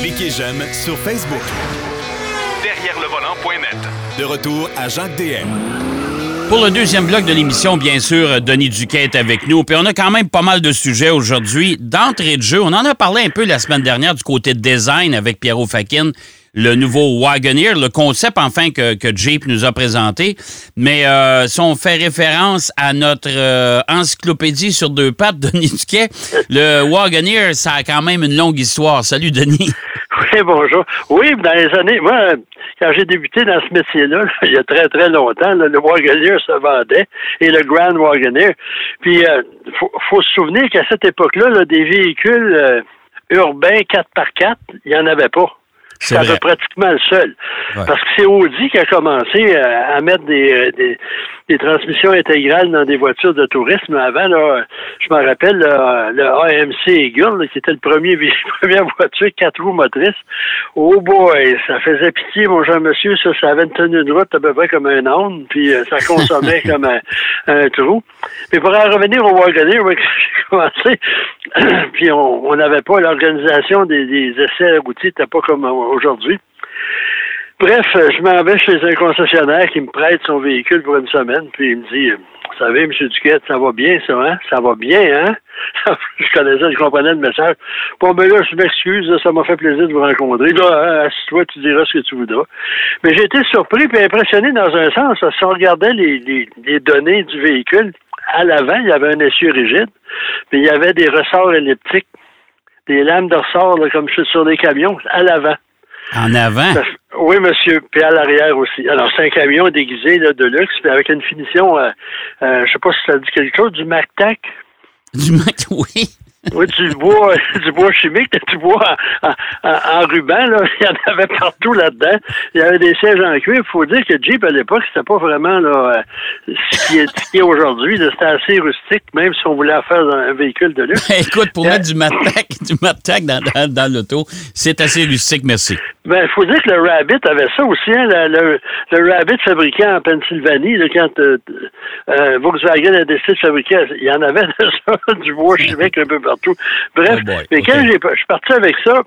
Cliquez j'aime sur Facebook. Derrière le volant.net. De retour à Jacques DM. Pour le deuxième bloc de l'émission, bien sûr, Denis Duquet est avec nous. Puis on a quand même pas mal de sujets aujourd'hui. D'entrée de jeu, on en a parlé un peu la semaine dernière du côté de design avec Pierrot Fakin le nouveau Wagoneer, le concept enfin que, Jeep nous a présenté. Mais euh, si on fait référence à notre euh, encyclopédie sur deux pattes, Denis Duquet, le Wagoneer, ça a quand même une longue histoire. Salut, Denis. Oui, bonjour. Oui, dans les années, moi, quand j'ai débuté dans ce métier-là, il y a très, très longtemps, le Wagoneer se vendait et le Grand Wagoneer. Puis, euh, faut, se souvenir qu'à cette époque-là, des véhicules urbains 4x4, il n'y en avait pas. C'est pratiquement le seul. Parce que c'est Audi qui a commencé euh, à, mettre euh, des, des, transmissions intégrales dans des voitures de tourisme. Avant, là, je me rappelle le AMC Eagle, qui était le premier première voiture quatre roues motrices. Oh boy, ça faisait pitié, mon jean monsieur. Ça, ça avait une tenue de route à peu près comme un âne, puis euh, ça consommait comme un, trou. Mais pour en revenir au Wagoneer, j'ai commencé, puis on n'avait pas l'organisation des, des essais routiers, n'était pas comme aujourd'hui. Bref, euh, je m'en vais chez un concessionnaire qui me prête son véhicule pour une semaine, puis il me dit Vous savez, M. Duquette, ça va bien, ça, hein? Ça va bien, hein? je connaissais, je comprenais le message. Bon, ben là, je m'excuse, ça m'a fait plaisir de vous rencontrer. Là, hein, toi tu diras ce que tu voudras. Mais j'ai été surpris et impressionné dans un sens, si on regardait les, les données du véhicule, à l'avant, il y avait un essieu rigide, mais il y avait des ressorts elliptiques, des lames de ressort, comme sur les camions, à l'avant. En avant? Oui, monsieur. Puis à l'arrière aussi. Alors, c'est un camion déguisé de luxe, puis avec une finition, euh, euh, je sais pas si ça dit quelque chose, du MacTac. Du Mac, oui. Oui, du bois, du bois chimique, du bois en, ruban, là. Il y en avait partout là-dedans. Il y avait des sièges en cuir. Il faut dire que Jeep, à l'époque, c'était pas vraiment là, euh, ce qui est, est aujourd'hui. C'était assez rustique, même si on voulait faire un véhicule de luxe. Écoute, pour mettre du Mattac, du Mattac dans, dans, l'auto, c'est assez rustique, merci. Ben, il faut dire que le Rabbit avait ça aussi, hein, le, le, Rabbit fabriqué en Pennsylvanie, là, quand euh, euh, Volkswagen a décidé de fabriquer, il y en avait de ça, du bois chimique un peu Bref, oh mais quand je suis parti avec ça,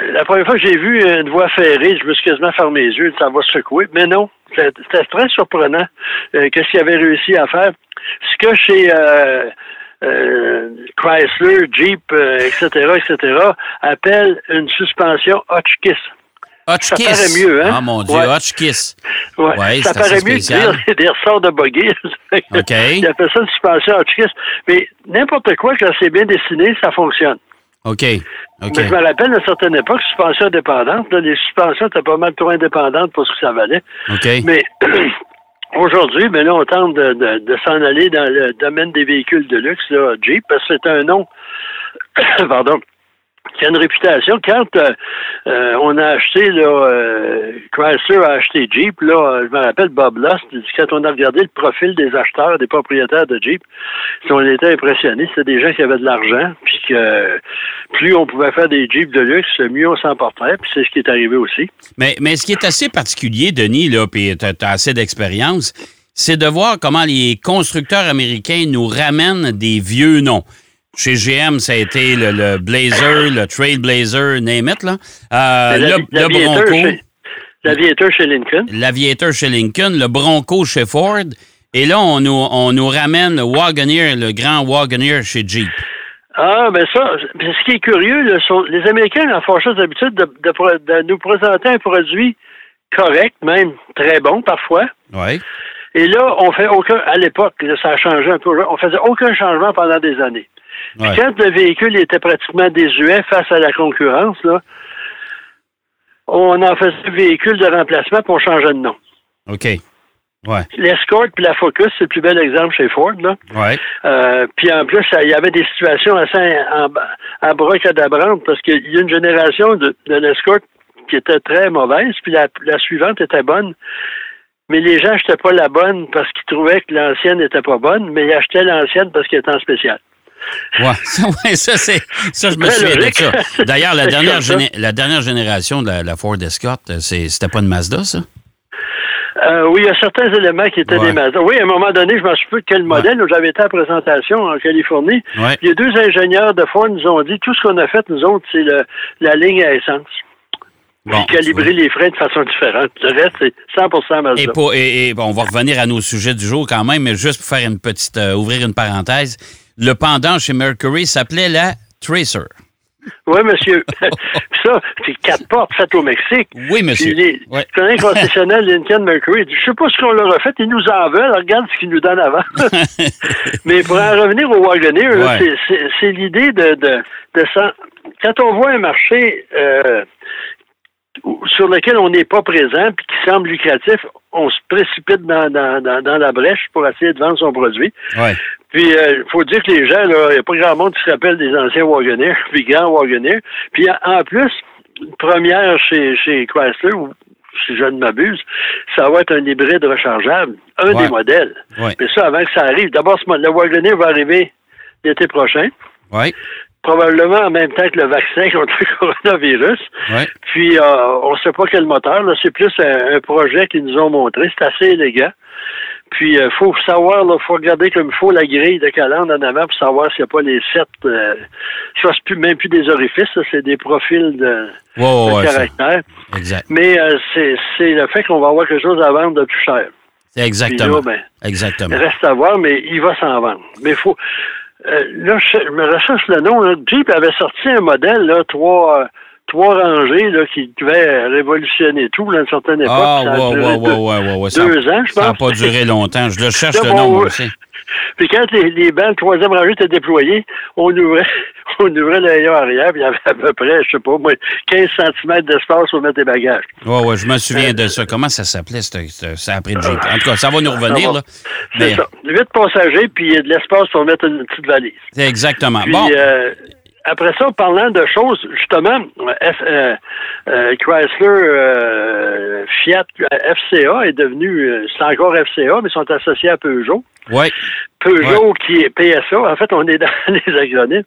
la première fois que j'ai vu une voie ferrée, je me suis quasiment fermé les yeux, ça va secouer. Mais non, c'était très surprenant euh, qu'est-ce qu'il avait réussi à faire. Ce que chez euh, euh, Chrysler, Jeep, etc., etc., appelle une suspension Hotchkiss. Hotchkiss. Ça paraît mieux, hein? Ah, mon Dieu, Hotchkiss. Ouais. ça paraît mieux de dire des ressorts de buggy. OK. Il appelle ça une suspension Hotchkiss. Mais n'importe quoi, quand c'est bien dessiné, ça fonctionne. OK. OK. Mais je me rappelle, à une certaine époque, suspension indépendante. les suspensions étaient pas mal trop indépendantes pour ce que ça valait. OK. Mais aujourd'hui, ben là, on tente de, de s'en aller dans le domaine des véhicules de luxe, là, Jeep, parce que c'est un nom, pardon, qui a une réputation. Quand euh, euh, on a acheté, là, euh, Chrysler a acheté Jeep, là, je me rappelle Bob Lust, quand on a regardé le profil des acheteurs, des propriétaires de Jeep, on était impressionnés. C'était des gens qui avaient de l'argent, puis plus on pouvait faire des Jeeps de luxe, mieux on s'en porterait, puis c'est ce qui est arrivé aussi. Mais, mais ce qui est assez particulier, Denis, là, puis tu as assez d'expérience, c'est de voir comment les constructeurs américains nous ramènent des vieux noms. Chez GM, ça a été le, Blazer, le Trailblazer, name it, là. Euh, le, Bronco. L'aviateur chez Lincoln. L'aviateur chez Lincoln, le Bronco chez Ford. Et là, on nous, on nous ramène le Wagoneer, le grand Wagoneer chez Jeep. Ah, ben ça, ce qui est curieux, les Américains ont fâcheuse d'habitude de, de, nous présenter un produit correct, même très bon parfois. Oui. Et là, on fait aucun, à l'époque, ça a changé un peu, on faisait aucun changement pendant des années. Quand le véhicule était pratiquement désuet face à la concurrence, là, on en faisait un véhicule de remplacement pour changer de nom. OK. Ouais. L'Escort puis la Focus, c'est le plus bel exemple chez Ford. Là. Ouais. Euh, puis en plus, il y avait des situations assez abracadabrantes parce qu'il y a une génération de, de l'Escort qui était très mauvaise, puis la, la suivante était bonne. Mais les gens n'achetaient pas la bonne parce qu'ils trouvaient que l'ancienne n'était pas bonne, mais ils achetaient l'ancienne parce qu'elle était en spécial. Ouais, ça, c'est, ça, je me souviens de ça. D'ailleurs, la dernière, la dernière génération de la, Ford Escort, c'était pas une Mazda, ça? Euh, oui, il y a certains éléments qui étaient Ouais. des Mazda. Oui, à un moment donné, je m'en souviens de quel modèle. où J'avais été à la présentation en Californie. Ouais. Les deux ingénieurs de Ford nous ont dit tout ce qu'on a fait, nous autres, c'est la ligne à essence. Bon, Puis calibrer les freins de façon différente. Le reste, c'est 100 Mazda. Et, pour- et- et, bon, on va revenir à nos sujets du jour quand même, mais juste pour faire une petite, euh, ouvrir une parenthèse, le pendant chez Mercury s'appelait la Tracer. Oui, monsieur. Ça, c'est quatre portes faites au Mexique. Oui, monsieur. Les, Ouais. un concessionnaire Lincoln Mercury. dit, Je sais pas ce qu'on leur a fait, ils nous en veulent, regarde ce qu'ils nous donnent avant. Mais pour en revenir au Wagoneer, Ouais. c'est- l'idée de, de, Quand on voit un marché euh, sur lequel on n'est pas présent puis qui semble lucratif, on se précipite dans, dans, dans, dans la brèche pour essayer de vendre son produit. Ouais. Puis, il faut dire que les gens, il n'y a pas grand monde qui se rappelle des anciens Wagoneer, puis grands Wagoneer. Puis, en, plus, première chez, chez Chrysler, si je ne m'abuse, ça va être un hybride rechargeable, un Ouais. des modèles. Ouais. Mais ça, avant que ça arrive, d'abord, le Wagoneer va arriver l'été prochain, Ouais. Probablement en même temps que le vaccin contre le coronavirus. Ouais. Puis, euh, on ne sait pas quel moteur. Là, c'est plus un, un projet qu'ils nous ont montré. C'est assez élégant. Puis, il faut savoir, il faut regarder comme il faut la grille de calandre en avant pour savoir s'il n'y a pas les sept... Euh, ça, c'est plus, même plus des orifices, ça, c'est des profils de, Ouais, ouais, de ouais, ça- caractère. exact. Mais euh, c'est c'est le fait qu'on va avoir quelque chose à vendre de plus cher. Exactement. Là, ben, Exactement. Reste à voir, mais il va s'en vendre. Mais il faut... euh, là, je, me recherche le nom. Là. Jeep avait sorti un modèle, là, trois... Trois rangées là, qui devaient révolutionner tout à une certaine époque. Ah, Ça a ouais, duré ouais, deux- ouais, ouais, ouais, ouais. Ça, ans, je ça n'a pense. pas duré longtemps. Je le cherche le nom, aussi. Puis quand les, les bancs, le troisième rangée étaient déployés, on ouvrait, on ouvrait le rayon arrière, puis il y avait à peu près, je sais pas, moi, 15 cm d'espace pour mettre des bagages. Ouais, ouais, je me souviens de ça. Comment ça s'appelait, ça après le Jeep? En tout cas, ça va nous revenir, Ça va. là. C'est Mais ça. Huit passagers, puis il y a de l'espace pour mettre une petite valise. exactement. Puis, Bon, euh, après ça, parlant de choses, justement, euh, euh, Chrysler, euh, Fiat, FCA est devenu, c'est encore FCA, mais ils sont associés à Peugeot. ouais, Peugeot qui est PSA. En fait, on est dans les acronymes.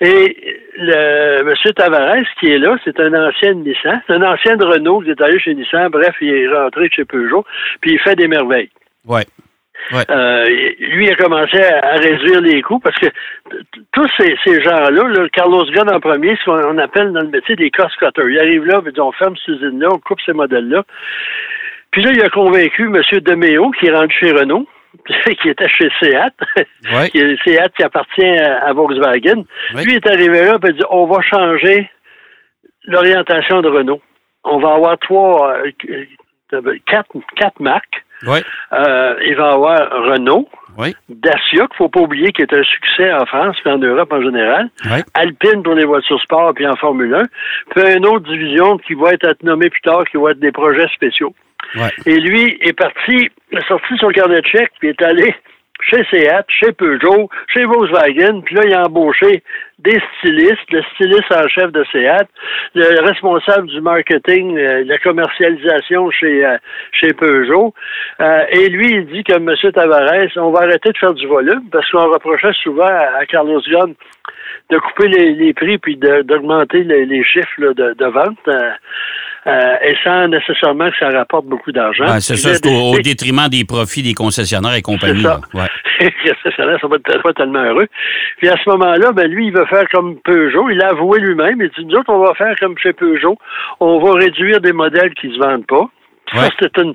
Et le M. Tavares qui est là, c'est un ancien Nissan. C'est un ancien de Renault qui est allé chez Nissan. Bref, il est rentré chez Peugeot. Puis il fait des merveilles. ouais. Euh, lui il a commencé à, à réduire les coûts parce que tous ces, ces gens-là, là, Carlos Ghosn en premier, ce qu'on on appelle dans le métier des cost cutters. Il arrive là, il dit on ferme cette usine-là, on coupe ces modèles-là. Puis là, il a convaincu M. Demeo, qui est rendu chez Renault, qui était chez Seat, Ouais. qui est Seat qui appartient à, à Volkswagen. Lui est arrivé là et il dit on va changer l'orientation de Renault. On va avoir trois, euh, euh, quatre, quatre marques. Ouais. Euh, il va y avoir Renault, Oui. Dacia, qu'il faut pas oublier, qui est un succès en France et en Europe en général. Ouais. Alpine pour les voitures sport puis en Formule 1. Puis une autre division qui va être nommée plus tard, qui va être des projets spéciaux. Ouais. Et lui est parti, a sorti son carnet de chèques, puis est allé chez Seat, chez Peugeot, chez Volkswagen, puis là, il a embauché des stylistes, le styliste en chef de Seat, le responsable du marketing, euh, la commercialisation chez, euh, chez Peugeot. Euh, et lui, il dit que M. Tavares, on va arrêter de faire du volume, parce qu'on reprochait souvent à, Carlos Ghosn de couper les, prix puis d'augmenter les, chiffres de, de vente, euh, et sans nécessairement que ça rapporte beaucoup d'argent. C'est ça, c'est au, détriment des profits des concessionnaires et compagnie. Ça. Ouais. les concessionnaires sont pas, pas tellement heureux. Puis à ce moment-là, ben lui, il veut faire comme Peugeot. Il a avoué lui-même. Il dit, nous autres, on va faire comme chez Peugeot. On va réduire des modèles qui se vendent pas. Ça, Ouais. c'est une,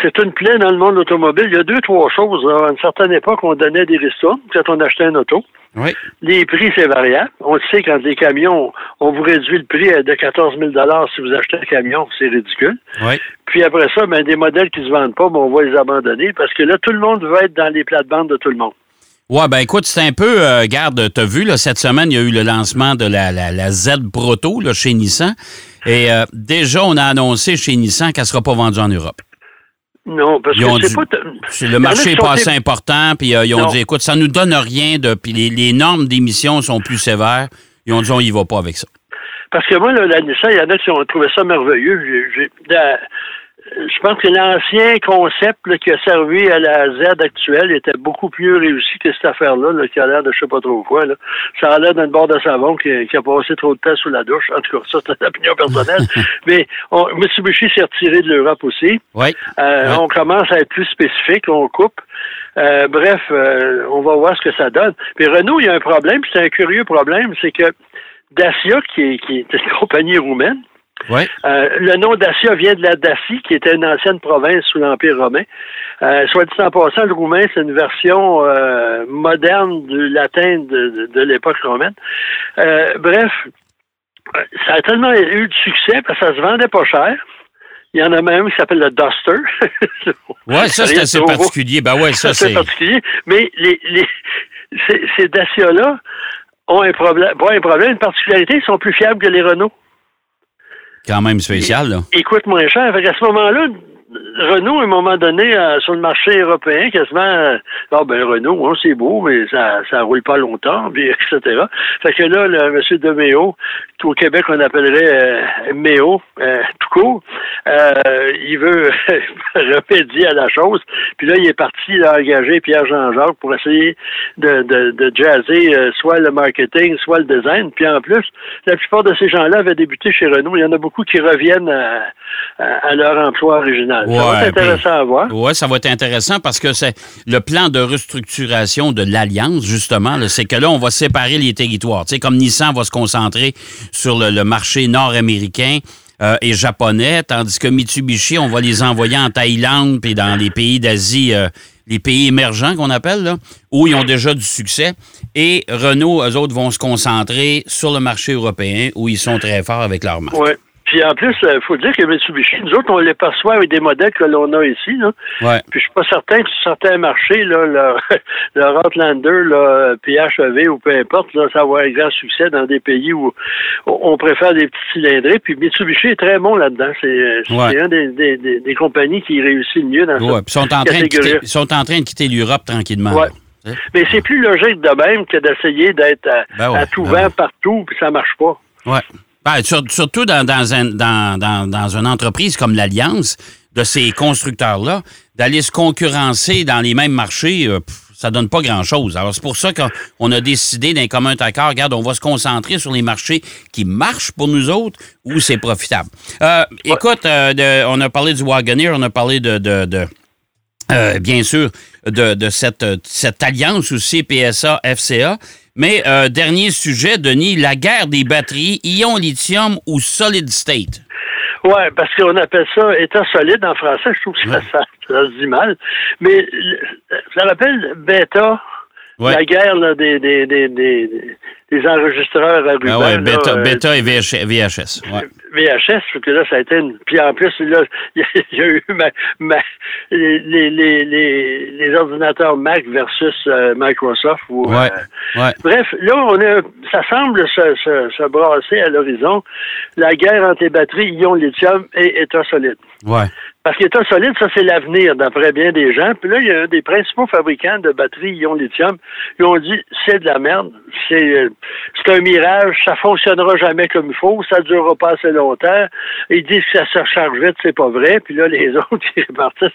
c'est une plaie dans le monde automobile. Il y a deux, trois choses. À une certaine époque, on donnait des ristournes quand on achetait un auto. Oui. Les prix, c'est variable. On le sait, quand les camions, on vous réduit le prix à de 14 000 si vous achetez un camion, c'est ridicule. Oui. Puis après ça, ben, des modèles qui se vendent pas, ben, on va les abandonner parce que là, tout le monde veut être dans les plates-bandes de tout le monde. Ouais, ben écoute, c'est un peu, euh, garde, t'as vu, là, cette semaine, il y a eu le lancement de la, la, la Z Proto là, chez Nissan. Et euh, déjà, on a annoncé chez Nissan qu'elle ne sera pas vendue en Europe. Non, parce Ils ont que c'est pas... Le marché qui est sont pas assez important, puis euh, ils ont Non. dit, écoute, ça nous donne rien, de, puis les, les normes d'émission sont plus sévères. Ils ont dit, on y va pas avec ça. Parce que moi, là, la Nissan, il y en a qui ont trouvé ça merveilleux. La- je pense que l'ancien concept là, qui a servi à la Z actuelle était beaucoup plus réussi que cette affaire-là, là, qui a l'air de je sais pas trop quoi. Là. Ça a l'air d'une barre de savon qui, qui, a passé trop de temps sous la douche. En tout cas, ça, c'est une opinion personnelle. Mais on, Mitsubishi s'est retiré de l'Europe aussi. Oui. Euh, Oui. On commence à être plus spécifique, on coupe. Euh, bref, euh, on va voir ce que ça donne. Puis Renault, il y a un problème, c'est un curieux problème, c'est que Dacia, qui est, qui est une compagnie roumaine, Euh, le nom Dacia vient de la Dacie, qui était une ancienne province sous l'Empire romain. Euh, soit dit en passant, le roumain, c'est une version euh, moderne du latin de, de- de l'époque romaine. Bref, ça a tellement eu de succès parce que ça se vendait pas cher. Il y en a même qui s'appelle le Duster. Ouais, ça, c'est assez particulier. Ben ouais, ça, c'est. particulier. Mais les, les, ces, ces Dacia-là ont un problème, pas un problème, une particularité, ils sont plus fiables que les Renault. Quand même spécial, là. Ils coûtent moins cher. Fait qu'à ce moment-là, Renault, à un moment donné, euh, sur le marché européen, quasiment, euh, ah ben Renault, hein, c'est beau, mais ça ça roule pas longtemps, puis etc. Fait que là, le monsieur de Méo, qu'au Québec on appellerait euh, Méo, euh, tout court, il veut remédier à la chose. Puis là, il est parti là, engager Pierre Jean-Jacques pour essayer de, de, de jazzer soit le marketing, soit le design. Puis en plus, la plupart de ces gens-là avaient débuté chez Renault. Il y en a beaucoup qui reviennent à- à leur emploi original. Ça va être intéressant à voir. Oui, ça va être intéressant parce que c'est le plan de restructuration de l'Alliance, justement, c'est que là, on va séparer les territoires. Tu sais, comme Nissan va se concentrer sur le, le marché nord-américain euh, et japonais, tandis que Mitsubishi, on va les envoyer en Thaïlande puis dans les pays d'Asie, euh, les pays émergents qu'on appelle, là, où ils ont déjà du succès. Et Renault, eux autres, vont se concentrer sur le marché européen où ils sont très forts avec leur marque. Ouais. Puis en plus, il faut dire que Mitsubishi, nous autres, on les perçoit avec des modèles que l'on a ici. Là. Ouais. Puis je suis pas certain que sur certains marchés, là, le, le Outlander, là, PHEV ou peu importe, là, ça va avoir un grand succès dans des pays où on préfère des petits cylindrés. Puis Mitsubishi est très bon là-dedans. C'est Ouais. un des, des, des, des compagnies qui réussit le mieux dans Ouais, puis ils sont en train de quitter, sont en train de quitter l'Europe tranquillement. Ouais. là. Mais c'est plus logique de même que d'essayer d'être à, Ben ouais, à tout ben vent partout, puis ça marche pas. Ouais. Ben, sur- surtout dans, dans, un- dans, dans, dans une entreprise comme l'Alliance de ces constructeurs-là, d'aller se concurrencer dans les mêmes marchés, euh, pff, ça donne pas grand-chose. Alors, c'est pour ça qu'on on a décidé d'un commun accord, regarde, on va se concentrer sur les marchés qui marchent pour nous autres où c'est profitable. Euh, Écoute, euh, de- on a parlé du Wagoneer, on a parlé de... de, de euh, bien sûr, de, de cette, cette alliance aussi, PSA, FCA. Mais euh, dernier sujet, Denis, la guerre des batteries, ion lithium ou solid state? Ouais, parce qu'on appelle ça état solide en français. Je trouve que ça, Ouais. ça, ça se dit mal. Mais ça rappelle bêta, Ouais. la guerre là, des, des, des, des, des enregistreurs à ruban. Ah ouais, bêta, euh, bêta et VH- VHS. Ouais. VHS, parce que là, ça a été une... Puis en plus, là, il y, a- il y a eu ma, ma- les, les, les, les, les ordinateurs Mac versus euh, Microsoft. Ouais. euh, Ouais. Bref, là, on a, ça semble se, se, se brasser à l'horizon. La guerre entre les batteries ion lithium et état solide. Ouais. Parce qu'état solide, ça, c'est l'avenir, d'après bien des gens. Puis là, il y a un des principaux fabricants de batteries ion lithium. Ils ont dit, c'est de la merde. C'est, euh, c'est un mirage. Ça fonctionnera jamais comme il faut. Ça durera pas assez longtemps. Ils disent que ça se recharge vite. C'est pas vrai. Puis là, les autres, ils repartissent.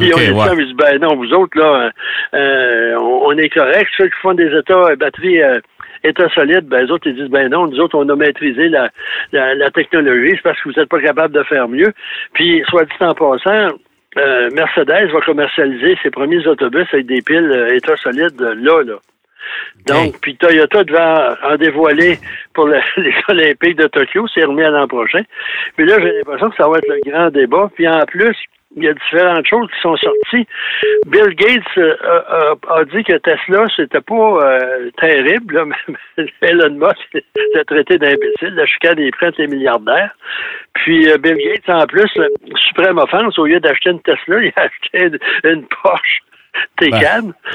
Ils ont Ok, dit ouais. ça, mais ils disent, ben non, vous autres, là, euh, on, on est correct. Ceux qui font des états euh, batteries euh, état solide, ben les autres, ils disent, ben non, nous autres, on a maîtrisé la, la, la technologie. C'est parce que vous n'êtes pas capable de faire mieux. Puis, soit dit en passant, euh, Mercedes va commercialiser ses premiers autobus avec des piles euh, état solide là, là. Donc, puis Toyota devait en, en dévoiler pour le- les Olympiques de Tokyo, c'est remis à l'an prochain. Mais là, j'ai l'impression que ça va être le grand débat. Puis en plus, il y a différentes choses qui sont sorties. Bill Gates euh, a, a- a dit que Tesla, c'était pas euh, terrible. Là, mais Elon Musk l'a traité d'imbécile. La chicane des prêts les milliardaires. Puis euh, Bill Gates, en plus, euh, suprême offense, au lieu d'acheter une Tesla, il a acheté une, une Porsche. Ben,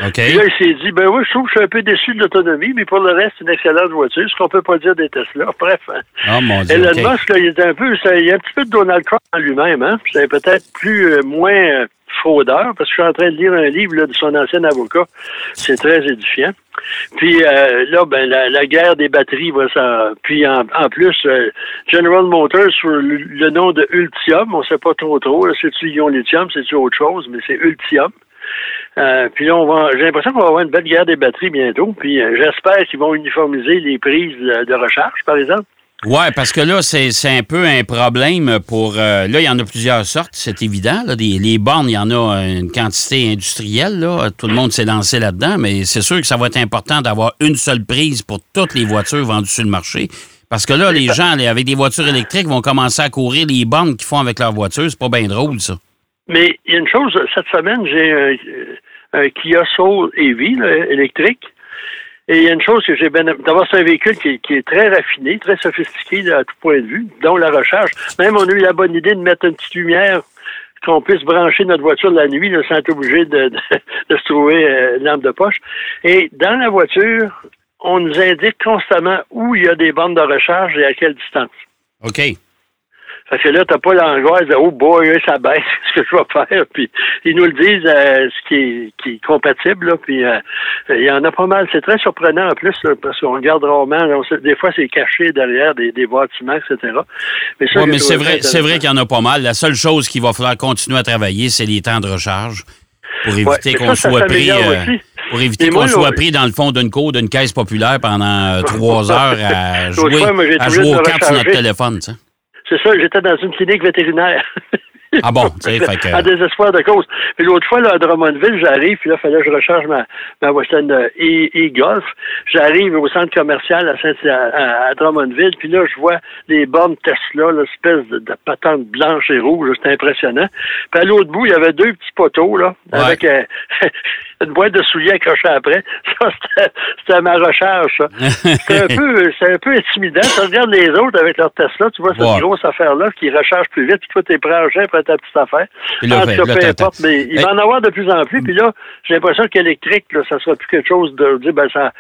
OK. Puis là, il s'est dit, ben oui, je trouve que je suis un peu déçu de l'autonomie, mais pour le reste, c'est une excellente voiture, ce qu'on peut pas dire des Tesla. Bref. hein. Oh mon Dieu. Elon. Musk, là, il est un peu, ça- il y a un petit peu de Donald Trump en lui-même, hein. C'est peut-être plus, euh, moins euh, fraudeur, parce que je suis en train de lire un livre là, de son ancien avocat. C'est très édifiant. Puis euh, là, ben la, la guerre des batteries va ça. Puis en, en plus, euh, General Motors sur le, le nom de Ultium, on sait pas trop trop. C'est-tu ion lithium, c'est-tu autre chose, mais c'est Ultium. Euh, puis là, on va, j'ai l'impression qu'on va avoir une belle guerre des batteries bientôt. Puis euh, j'espère qu'ils vont uniformiser les prises de, recharge, par exemple. Ouais, parce que là, c'est c'est un peu un problème pour. euh, là, il y en a plusieurs sortes, c'est évident. Là, Des- les bornes, il y en a une quantité industrielle. Là. Tout le monde s'est lancé là-dedans, mais c'est sûr que ça va être important d'avoir une seule prise pour toutes les voitures vendues sur le marché. Parce que là, les gens avec des voitures électriques vont commencer à courir les bornes qu'ils font avec leur voiture. C'est pas bien drôle, ça. Mais il y a une chose, cette semaine, j'ai un, un Kia Soul là, électrique. Et il y a une chose que j'ai bien D'abord, c'est un véhicule qui, est- très raffiné, très sophistiqué à tout point de vue, dont la recharge. Même, on a eu la bonne idée de mettre une petite lumière qu'on puisse brancher notre voiture la nuit là, sans être obligé de, se trouver euh, une lampe de poche. Et dans la voiture, on nous indique constamment où il y a des bornes de recharge et à quelle distance. OK. Fait que là, t'as pas l'angoisse de oh boy, ça baisse, ce que je vais faire? Puis ils nous le disent euh, ce qui est, qui est compatible. Là, puis euh, il y en a pas mal. C'est très surprenant en plus, là, parce qu'on regarde rarement. là, on sait- des fois, c'est caché derrière des, des bâtiments, etc. Mais ça, Ouais, mais c'est vrai, c'est vrai qu'il y en a pas mal. La seule chose qu'il va falloir continuer à travailler, c'est les temps de recharge pour éviter qu'on soit pris. euh, pour éviter qu'on soit pris dans le fond d'une cour d'une caisse populaire pendant trois heures à jouer, à jouer aux cartes sur notre téléphone. C'est ça, j'étais dans une clinique vétérinaire. Ah bon, tu sais, fait que- À désespoir de cause. Puis l'autre fois, là, à Drummondville, j'arrive, puis là, il fallait que je recharge ma, ma Western euh, e- e-Golf. J'arrive au centre commercial à, Saint à, à Drummondville, puis là, je vois les bornes Tesla, l'espèce de, de patente blanche et rouge, c'était impressionnant. Puis à l'autre bout, il y avait deux petits poteaux, là, Ouais. avec euh, une boîte de souliers accrochée après. Ça, c'était- ma recharge, ça. C'est un peu, un peu intimidant. Tu regardes les autres avec leur Tesla, tu vois cette grosse affaire-là qui recharge plus vite, puis toi, t'es prêt à ta petite affaire. Puis là, en ben, tout cas, là, peu importe, mais il va en avoir de plus en plus. Puis là, j'ai l'impression qu'électrique, ça sera plus quelque chose de dire, ben, ça,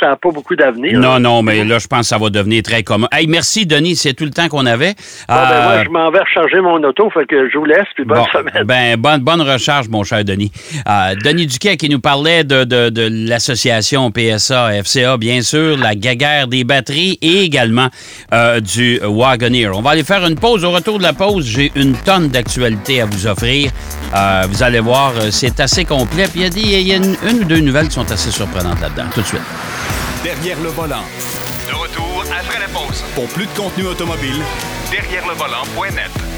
ça n'a pas beaucoup d'avenir. Non, non, mais là, je pense que ça va devenir très commun. Hey, merci, Denis, c'est tout le temps qu'on avait. Bon, ben, Euh, moi, je m'en vais recharger mon auto, fait que je vous laisse, puis bonne Bon, semaine. ben, bonne, bonne recharge, mon cher Denis. Euh, Denis Duquet qui nous parlait de, de, de l'association PSA, FCA, bien sûr, la gaguère des batteries et également euh, du Wagoneer. On va aller faire une pause. Au retour de la pause, j'ai une tonne d'actualités à vous offrir. Euh, vous allez voir, euh, c'est assez complet. Puis il y a, des, il y a une, une ou deux nouvelles qui sont assez surprenantes là-dedans. Tout de suite. Derrière le volant. De retour après la pause. Pour plus de contenu automobile, Derrière le volant.net.